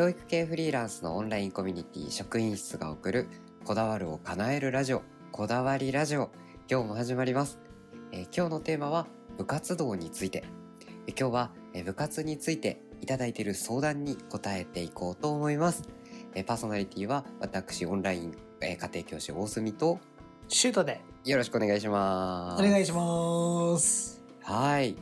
教育系フリーランスのオンラインコミュニティ職員室が送るこだわるを叶えるラジオこだわりラジオ今日も始まります、えー今日のテーマは部活動について。えー今日は、えー部活についていただいている相談に答えていこうと思います、えーパーソナリティは私オンライン、えー家庭教師大隅とシュートで。よろしくお願いします。お願いします。はい。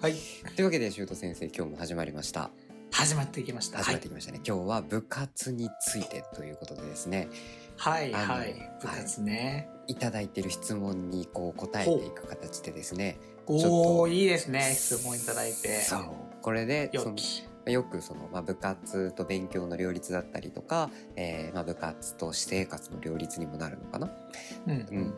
はい、というわけでシュート先生今日も始まりました始まってきました。始まってきましたね、今日は部活についてということでですね。はい、はい、部活ね。いただいている質問にこう答えていく形でですね。おとお、いいですね。質問いただいて。そう。これでそのよくその、まあ、部活と勉強の両立だったりとか、えーまあ、部活と私生活の両立にもなるのかな？うん、うん、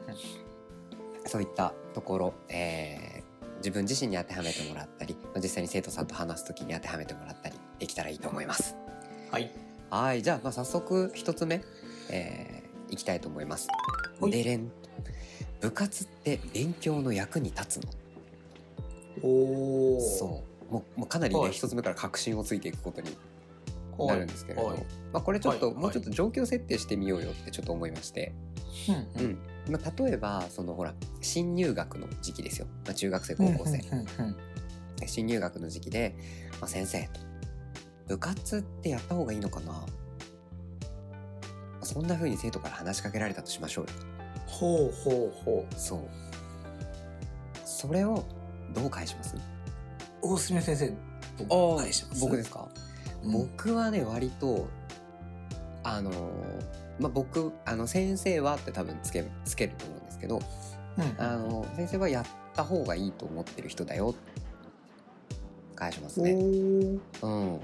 そういったところ、えー自分自身に当てはめてもらったり、まあ、実際に生徒さんと話す時に当てはめてもらったりできたらいいと思います。はい。はい。じゃあまあ早速一つ目、えーいきたいと思います。はい。でれん部活って勉強の役に立つの？おお。そう。もうもうかなりねはい。一つ目から確信をついていくことにうなるんですけれど、はい。まあ、これちょっと、はい。もうちょっと状況設定してみようよってちょっと思いまして、うん、うん。まあ、例えばそのほら新入学の時期ですよ、まあ、中学生高校生、新入学の時期で、まあ、先生と部活ってやった方がいいのかな、まあそんな風に生徒から話しかけられたとしましょうよほうほうほう。そうそれをどう返します？大隅先生。どう返します。僕ですか、うん。僕はね割とあのーまあ僕あの先生はって多分つけつけると思うんですけどうん、あの先生はやった方がいいと思ってる人だよ返しますおね。ーうん。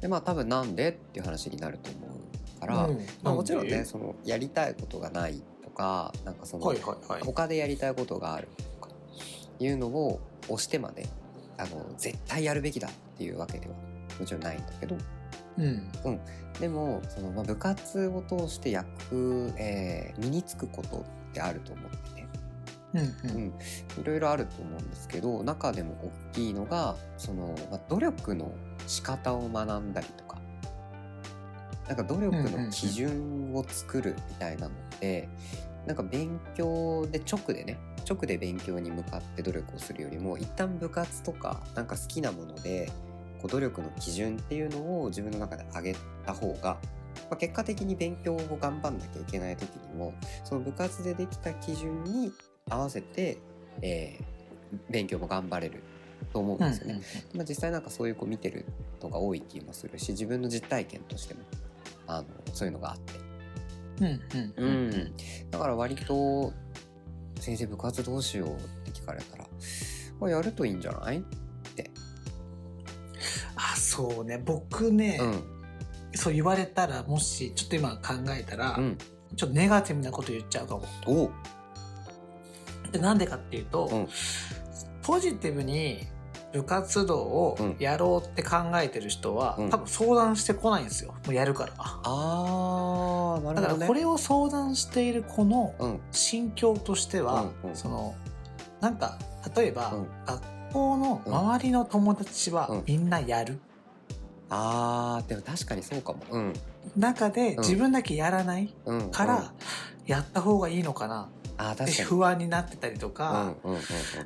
でまあ多分なんでっていう話になると思うから、うんまあ、もちろんねそのやりたいことがないとかなんかその、はい、はい、はい。他でやりたいことがあるとかいうのを押してまであの絶対やるべきだっていうわけではもちろんないんだけどうん。でもその、まあ、部活を通して役、えー身につくことってあると思っててうん、いろいろあると思うんですけど中でも大きいのがその、まあ、努力の仕方を学んだりとか。なんか努力の基準を作るみたいなのって、なんか勉強で直でね直で勉強に向かって努力をするよりも一旦部活とかなんか好きなものでこう努力の基準っていうのを自分の中で上げた方が、まあ、結果的に勉強を頑張んなきゃいけない時にもその部活でできた基準に合わせて、えー勉強も頑張れると思うんうん、ですよね。まあ、実際なんかそういう子見てるのが多い気もするし自分の実体験としてもあのそういうのがあって、うん、うん、うん、うん。だから割と「先生部活どうしよう?」って聞かれたら「まあやるといいんじゃない?」あ、そうね。僕ね、うんそう言われたら、もし、ちょっと今考えたら、うんちょっとネガティブなこと言っちゃうかも。おうでなんでかっていうと、うん。ポジティブに部活動をうん。やろうって考えてる人は、うん。多分相談してこないんですよ。もうやるから。あーなるほどね。だからこれを相談している子のうん。心境としては、うんうん。その、なんか、例えば、うん。学校の周りの友達はうん。みんなやる。あーでも確かにそうかも。うん。中でうん。自分だけやらないうん。うん。から、やった方がいいのかな不安になってたりとか、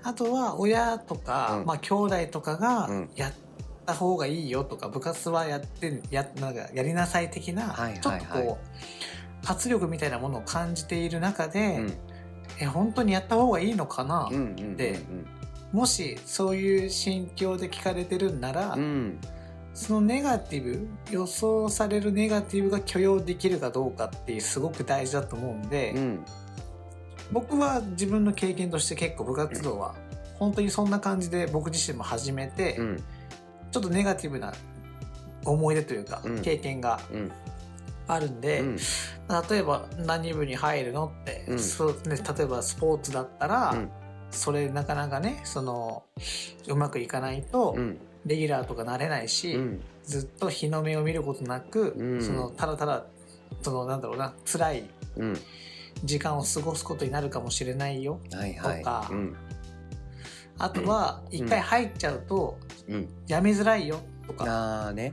あとは親とか、うん。まあ兄弟とかがうん。やった方がいいよとか、部活はやってやなんかやりなさい的な、はいはいはい。ちょっとこう圧力みたいなものを感じている中で、うん。え本当にやった方がいいのかな、うんうんうんうん。でもしそういう心境で聞かれてるんなら、うん。そのネガティブ予想されるネガティブが許容できるかどうかっていうすごく大事だと思うんで、うん僕は自分の経験として結構部活動は本当にそんな感じで僕自身も始めて、うん。ちょっとネガティブな思い出というか、うん。経験がうん。あるんで、うん。例えば何部に入るのって、うん。そうね、例えばスポーツだったら、うん。それなかなかねそのうまくいかないと、うん。レギュラーとかなれないし、うん。ずっと日の目を見ることなく、うん。そのただただそのなんだろうな辛いうん時間を過ごすことになるかもしれないよ。はいはい。とか。うん。あとは一回入っちゃうとうん。やめづらいよ。とか、ああね。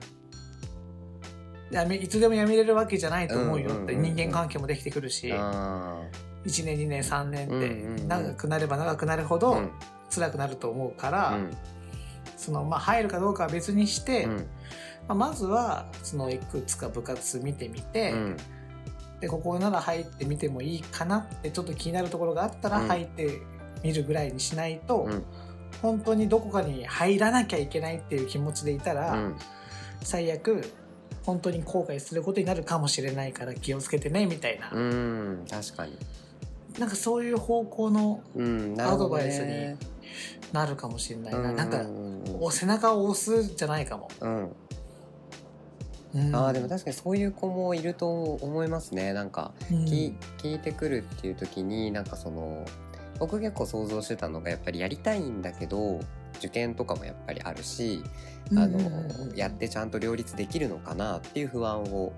やめいつでもやめれるわけじゃないと思うよって、うんうんうんうん。人間関係もできてくるし。あ1年2年3年ってうんうんうん。長くなれば長くなるほーど辛くなると思うから、うん。そのまあ、入るかどうかは別にして、うん。まあ、まずはそのいくつか部活見てみて、うんでここなら入ってみてもいいかなってちょっと気になるところがあったらうん。入ってみるぐらいにしないと、うん。本当にどこかに入らなきゃいけないっていう気持ちでいたら、うん。最悪本当に後悔することになるかもしれないから気をつけてねみたいな、うん。確かに。なんかそういう方向のアドバイスねになるかもしれないな、うん。なんかうん。お背中を押すじゃないかも、うんうんあーでも確かにそういう子もいると思いますね。なんかうん。き聞いてくるっていう時になんかその僕結構想像してたのがやっぱりやりたいんだけど受験とかもやっぱりあるしあのやってちゃんと両立できるのかなっていう不安を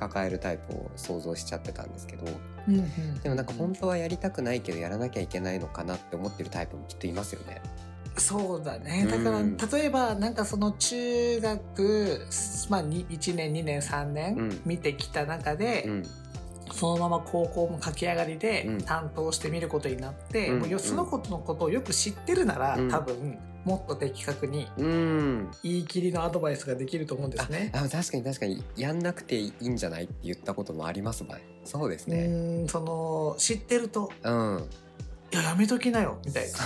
抱えるタイプを想像しちゃってたんですけどでもなんか本当はやりたくないけどやらなきゃいけないのかなって思ってるタイプもきっといますよね。そうだね。だから、うん例えばなんかその中学、まあ、に1年2年3う年ん。見てきた中で、うん。そのまま高校も駆け上がりでうん。担当してみることになって、うん。もうよそのことのことをよく知ってるなら、うん。多分もっと的確にうん。言い切りのアドバイスができると思うんですね。あ確かに確かに。やんなくていいんじゃないって言ったこともありますもんそうですうねその知ってるとうん「いややめときなよ」みたいな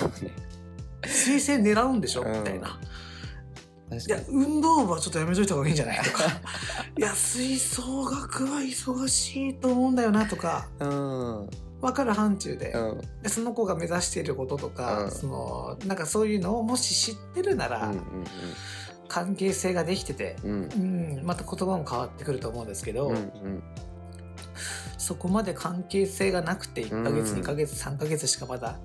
そうね「推薦狙うんでしょ」うん。みたいな。確いや運動部はちょっとやめといた方がいいんじゃないとか。いや吹奏楽は忙しいと思うんだよなとか。うん。うん分かる範疇で。でその子が目指していることとか、うん。そのなんかそういうのをもし知ってるなら、うん関係性ができてて、うん。うんうん、また言葉も変わってくると思うんですけど、うんうん。そこまで関係性がなくて1ヶ月、うん。2ヶ月3ヶ月しかまだ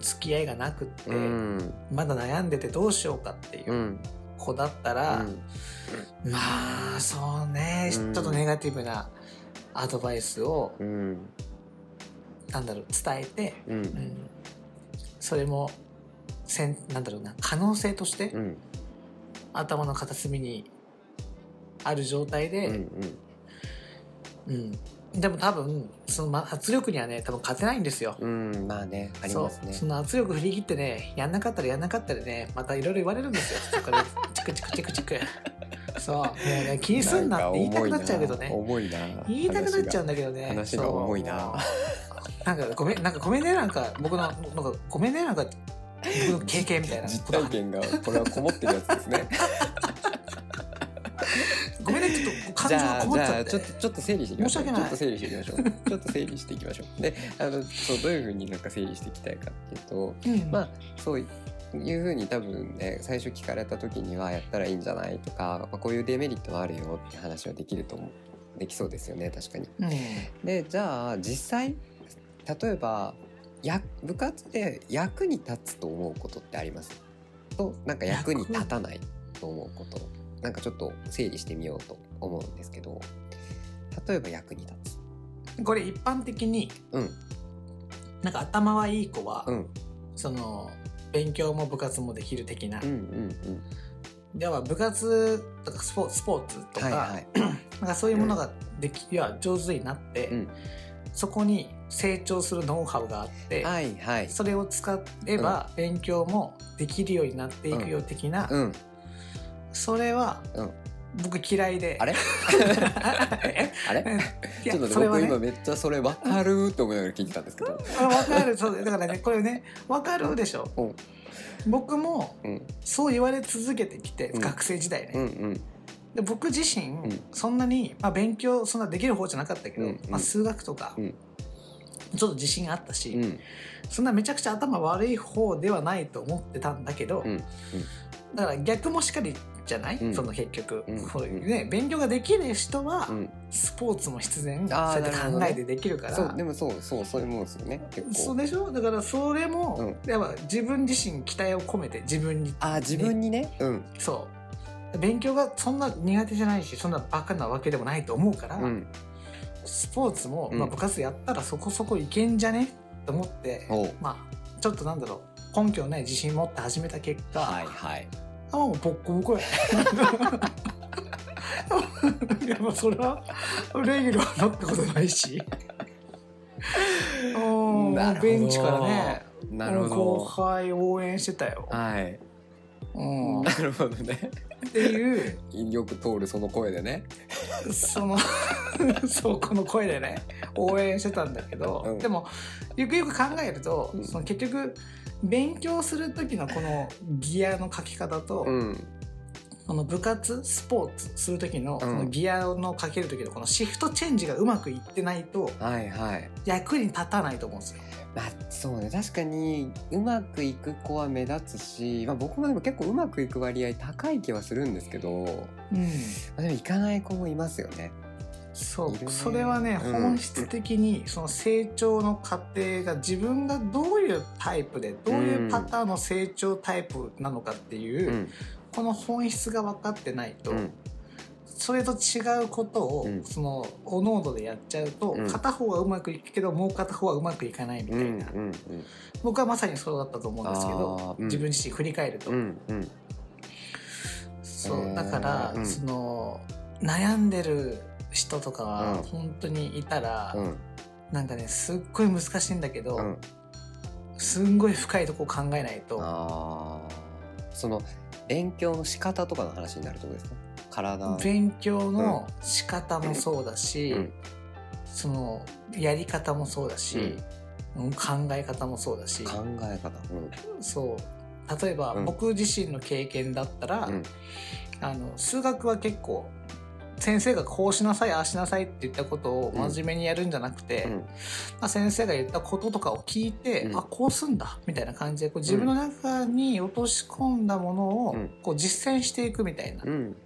付き合いがなくって、うん。まだ悩んでてどうしようかっていううん。子だったら、まあそうね、うん。ちょっとネガティブなアドバイスをうんなんだろう伝えて、うん。うん。うん、それもせんなんだろうな可能性として、うん。頭の片隅にある状態うんで、うんでも多分そのま圧力にはね多分勝てないんですよ。うんうんまあねありますね。その圧力振り切ってねやんなかったらやんなかったらねまたいろいろ言われるんですよ。そこからチクチクチクチクそうもうね気にすんなって言いたくなっちゃうけどね重いな言いたくなっちゃうんだけどね話が重いななんかごめんなんかごめんねなんか僕のなんかごめんねなんか僕の経験みたいな実体験がこれはこもってるやつですねじゃあじゃあちょっとちょっと整理していきましょう。ちょっと整理していきましょう。ちょっと整理していきましょう。であのそうどういうふうになんか整理していきたいかっていうとうん。まあそういうふうに多分ね最初聞かれた時にはやったらいいんじゃないとか、まあ、こういうデメリットはあるよって話はできると思う。できそうですよね確かに。うん。でじゃあ実際例えばや部活で役に立つと思うことってあります？となんか役に立たないと思うことなんかちょっと整理してみようと思うんですけど例えば役に立つ。これ一般的にうん。なんか頭はいい子は、うん。その勉強も部活もできる的な、うんうんでは部活とかスポスポーツとか,、うんはいはい。なんかそういうものができいや上手になって、うん。そこに成長するノウハウがあって、はいはい。それを使えば勉強もできるようになっていくよ的な、うんそれはうん。僕嫌いで。あれ？え あれ？ちょっとね僕今めっちゃそれ分かるって思いながら聞いてたんですけど。あ分かる。そうだからねこれね分かるでしょ。うん。僕もうん。そう言われ続けてきて、うん。学生時代ね、うんうん。で僕自身、ん。そんなに、まあ、勉強そんなできる方じゃなかったけど、うんうん。まあ、数学とか、うん。ちょっと自信あったし、うん。そんなめちゃくちゃ頭悪い方ではないと思ってたんだけど、うん。だから逆もしかりじゃない、うん。その結局、うん。こういうね、勉強ができる人は、うん。スポーツも必然そうやって考えてできるから。そうでもそうそうそういうもんですよね。結構。そうでしょ？だからそれも、やっぱ自分自身期待を込めて自分にあー自分にね？うん。そう。勉強がそんな苦手じゃないしそんなバカなわけでもないと思うから、うん。スポーツも、うん。まあ、部活やったらそこそこいけんじゃね？と思って、まあちょっとなんだろう。根拠ない自信持って始めた結果、はいはいあもうボッコボコや。いやまあそれはレギュラーなったことないし。うんベンチからね。なるほ後ど輩応援してたよ、はい。うん、っなるほどね。ていう。よく通るその声でね。その そうこの声でね応援してたんだけど、うん。でもよくよく考えると、うん。その結局勉強する時のこのギアの書き方と、うん。この部活スポーツする時のん。このギアのかける時のこのシフトチェンジがうまくいってないとはいはい。役に立たないと思うんですよ。まあそうね。確かにうまくいく子は目立つし、まあ、僕もでも結構うまくいく割合高い気はするんですけど、まうん、あ、でもいかない子もいますよね。そうそれはね、うん。本質的にその成長の過程が自分がどういうタイプでどういうパターンの成長タイプなのかっていう、うん。この本質が分かってないと、うん。それと違うことを、うん。そのおノードでやっちゃうと、うん。片方はうまくいくけどもう片方はうまくいかないみたいな、僕はまさにそうだったと思うんですけど、自分自身振り返ると、そうだから、うん。その悩んでる人とかうん。は本当にいたら、うん。なんかねすっごい難しいんだけど、うん。すんごい深いとこ考えないと。あー。その勉強の仕方とかの話になるとこですか？体勉強の仕方もそうだし、うん。そのやり方もそうだし、うん。考え方もそうだし。考え方。そう。例えば、うん。僕自身の経験だったら、うん。あの数学は結構先生がこうしなさいああしなさいって言ったことを真面目にやるんじゃなくて、うん。まあ、先生が言ったこととかを聞いて、うん。あこうすんだみたいな感じでこう自分の中に落とし込んだものをうん。こう実践していくみたいなうん。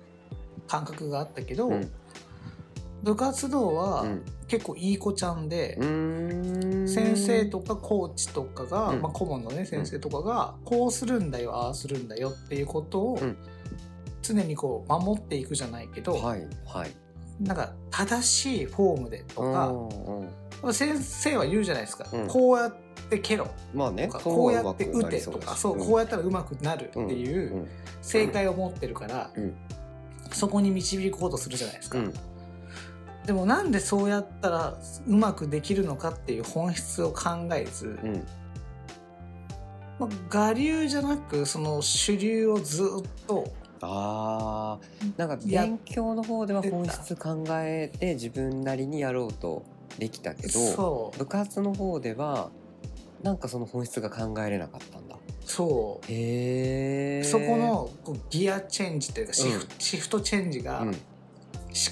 感覚があったけど、うん。部活動はうん。結構いい子ちゃんで、先生とかコーチとかが、うん。まあ、顧問のね先生とかがこうするんだよああするんだよっていうことをうん常にこう守っていくじゃないけど、はいはい。なんか正しいフォームでとか、うんうん。先生は言うじゃないですか、うん。こうやって蹴ろ。まあねこうやって打てとかそうこうやったらうまくなるっていううん。正解を持ってるから、うん。そこに導こうとするじゃないですか、うん。でもなんでそうやったらうまくできるのかっていう本質を考えず、うん。まあ、我流じゃなくその主流をずっとあーなんかや。勉強の方では本質考えて自分なりにやろうとできたけどそう。部活の方ではなんかその本質が考えれなかったんだ。そう。へえそこのこうギアチェンジというかシフ,、うん。シフトチェンジが、うん。思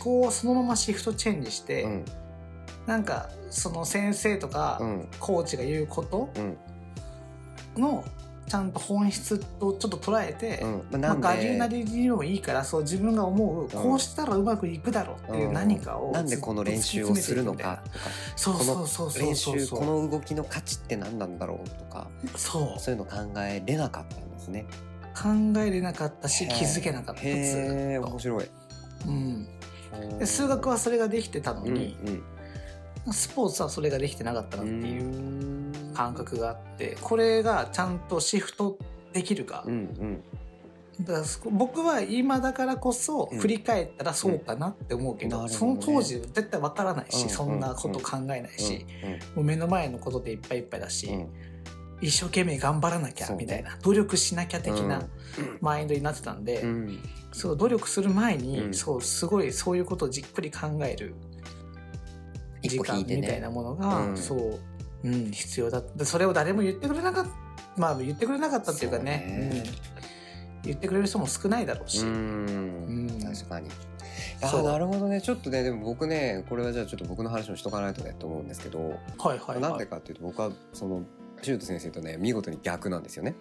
考をそのままシフトチェンジして、うん。なんかその先生とかうん。コーチが言うことうん。のちゃんと本質とちょっと捉えて、うん。まあまあ、なん我流なでりにもいいからそう自分が思う、ん。こうしたらうまくいくだろうっていう何かをなんでこの練習をするのかとかそうこのそうそう。そう練習この動きの価値って何なんだろうとかそう。そういうの考えれなかったんですね。考えれなかったし気づけなかった。ずへえ面白い。うん、で数学はそれができてたのうんに、スポーツはそれができてなかったなうんっていう。うん感覚があってこれがちゃんとシフトできるか、うんうん。だから僕は今だからこそうん。振り返ったらそうかなって思うけど,、そのうんなるほどね。当時絶対わからないし、うんそんなこと考えないし、うんもう目の前のことでいっぱいいっぱいだし、うん。一生懸命頑張らなきゃみたいな、努力しなきゃ的なうん。マインドになってたんで、うん。そう努力する前に、うん。そうすごいそういうことをじっくり考える時間みたいなものが、うん。そう、うん、必要だ。ったそれを誰も言ってくれなかったまあ言ってくれなかったっていうかね。そうん。言ってくれる人も少ないだろうし、ううん。ん確かに。あなるほどね。ちょっとねでも僕ねこれはじゃあちょっと僕の話もしとかないとねと思うんですけど、はいはいなんはいでかっていうと僕はそのシュート先生とね見事に逆なんですよね。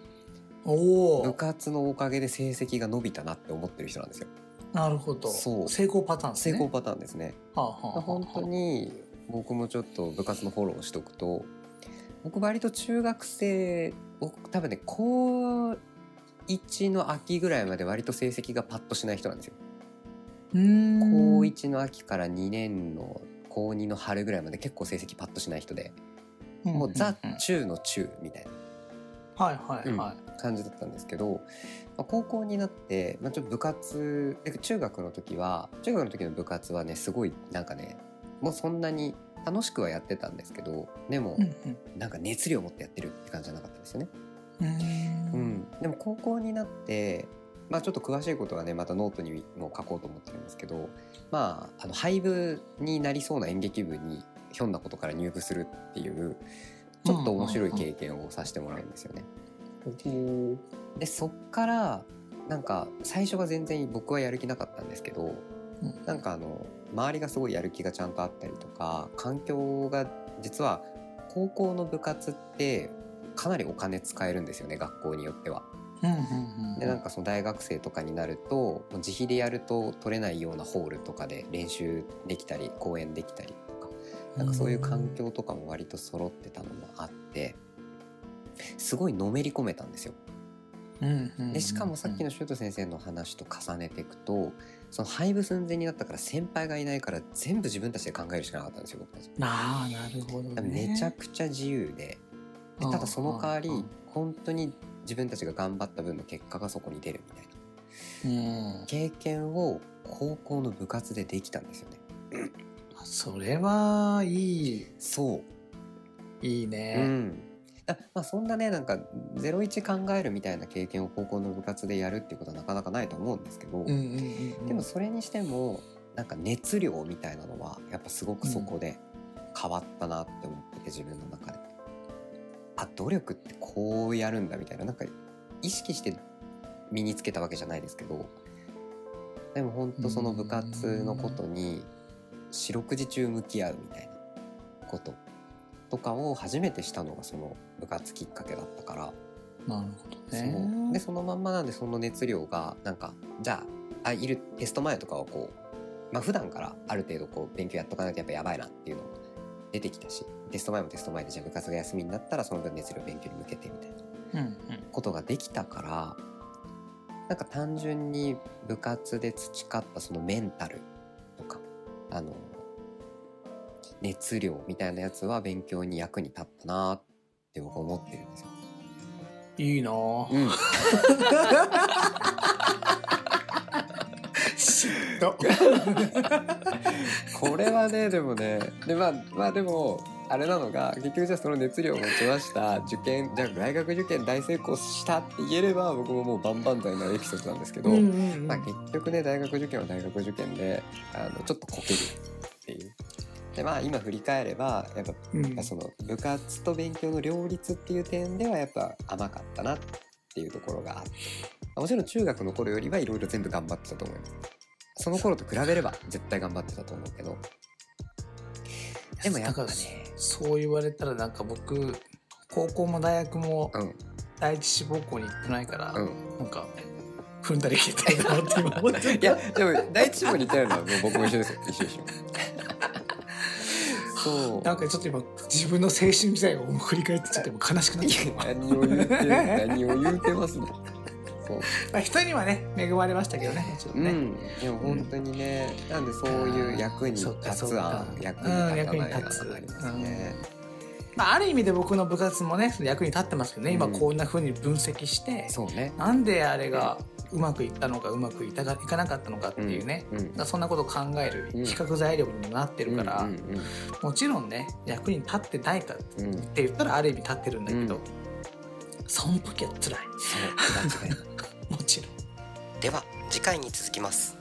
おお部活のおかげで成績が伸びたなって思ってる人なんですよ。なるほど。そう。成功パターンですね。成功パターンですね。はあはあはあ。本当に僕もちょっと部活のフォローをしとくと僕割と中学生僕多分ね高1の秋ぐらいまで割と成績がパッとしない人なんですよ。高1の秋から2年の高2の春ぐらいまで結構成績パッとしない人でもうザうん。うん中の中みたいな。はいはいはい、うん感じだったんですけど、まあ、高校になって、まあ、ちょっと部活で中学の時は中学の時の部活はねすごいなんかねもうそんなに楽しくはやってたんですけどでもうんうんなんか熱量を持ってやってるって感じじゃなかったんですよね。うーうんん、でも高校になって、まあ、ちょっと詳しいことはねまたノートにも書こうと思ってるんですけど、まあ、あの廃部になりそうな演劇部にひょんなことから入部するっていうちょっと面白い経験をさせてもらうんですよね。でそっからなんか最初は全然僕はやる気なかったんですけどうんなんかあの周りがすごいやる気がちゃんとあったりとか環境が実は高校の部活ってかなりお金使えるんですよね学校によっては。でなんかその大学生とかになると自費でやると取れないようなホールとかで練習できたり公演できたりとかなんかそういう環境とかも割と揃ってたのもあってすごいのめり込めたんですよ。でしかもさっきのシュート先生の話と重ねていくとその廃部寸前になったから先輩がいないから全部自分たちで考えるしかなかったんですよ僕たち。ああなるほどね。めちゃくちゃ自由ででただその代わり本当に自分たちが頑張った分の結果がそこに出るみたいな。うん。経験を高校の部活でできたんですよね。それはいい。そう、いいうね、んあまあ、そんなねなんか01考えるみたいな経験を高校の部活でやるっていうことはなかなかないと思うんですけど、でもそれにしてもなんか熱量みたいなのはやっぱすごくそこで変わったなって思ってて自分の中で。あ努力ってこうやるんだみたいななんか意識して身につけたわけじゃないですけどでも本当その部活のことに四六時中向き合うみたいなこととかを初めてしたのがその部活きっかけだったから。なるほどそうねでそのまんまなんでその熱量がなんかじゃああいるテスト前とかはこうまあ普段からある程度こう勉強やっとかないとやっぱやばいなっていうのも出てきたしテスト前もテスト前でじゃあ部活が休みになったらその分熱量勉強に向けてみたいなうんうんことができたからなんか単純に部活で培ったそのメンタルとかあの熱量みたいなやつは勉強に役に立ったなって僕は思ってるんですよ。いいなぁうん 嫉妬 これはねでもねでまあまあでもあれなのが結局じゃあその熱量を持ちました受験じゃあ大学受験大成功したって言えれば僕ももう万々歳なエピソードなんですけど、まあ、結局ね大学受験は大学受験であのちょっとこける。でまあ今振り返ればやっぱうん。その部活と勉強の両立っていう点ではやっぱ甘かったなっていうところがあって。もちろん中学の頃よりはいろいろ全部頑張ってたと思います。その頃と比べれば絶対頑張ってたと思うけど。でもやっぱね。そう言われたらなんか僕高校も大学もうん。第一志望校に行ってないから、うん。なんか踏んだり切ったりだなって今思っていやでも第一志望に行ったようなもう僕も一緒ですよ。一緒一緒そう。なんかちょっと今自分の青春時代を振り返ってちょっと今悲しくなっいちゃったや何を言うて何を言うてますね。そう。まあ人にはね恵まれましたけどねもちろね、うん。ん、でも本当にね、なんでそういう役に立つか案役うんに立たない案役に立つありますね。まあ、ある意味で僕の部活もね役に立ってますけどね。今うん。こんな風に分析して、そうね。なんであれがうまくいったのかうまくいったかいかなかったのかっていうね、うんそんなことを考えるうん比較材料にもなってるから、うんうんもちろんね役に立ってないかって言ったらある意味立ってるんだけど、うんその時は辛い。もちろん。では次回に続きます。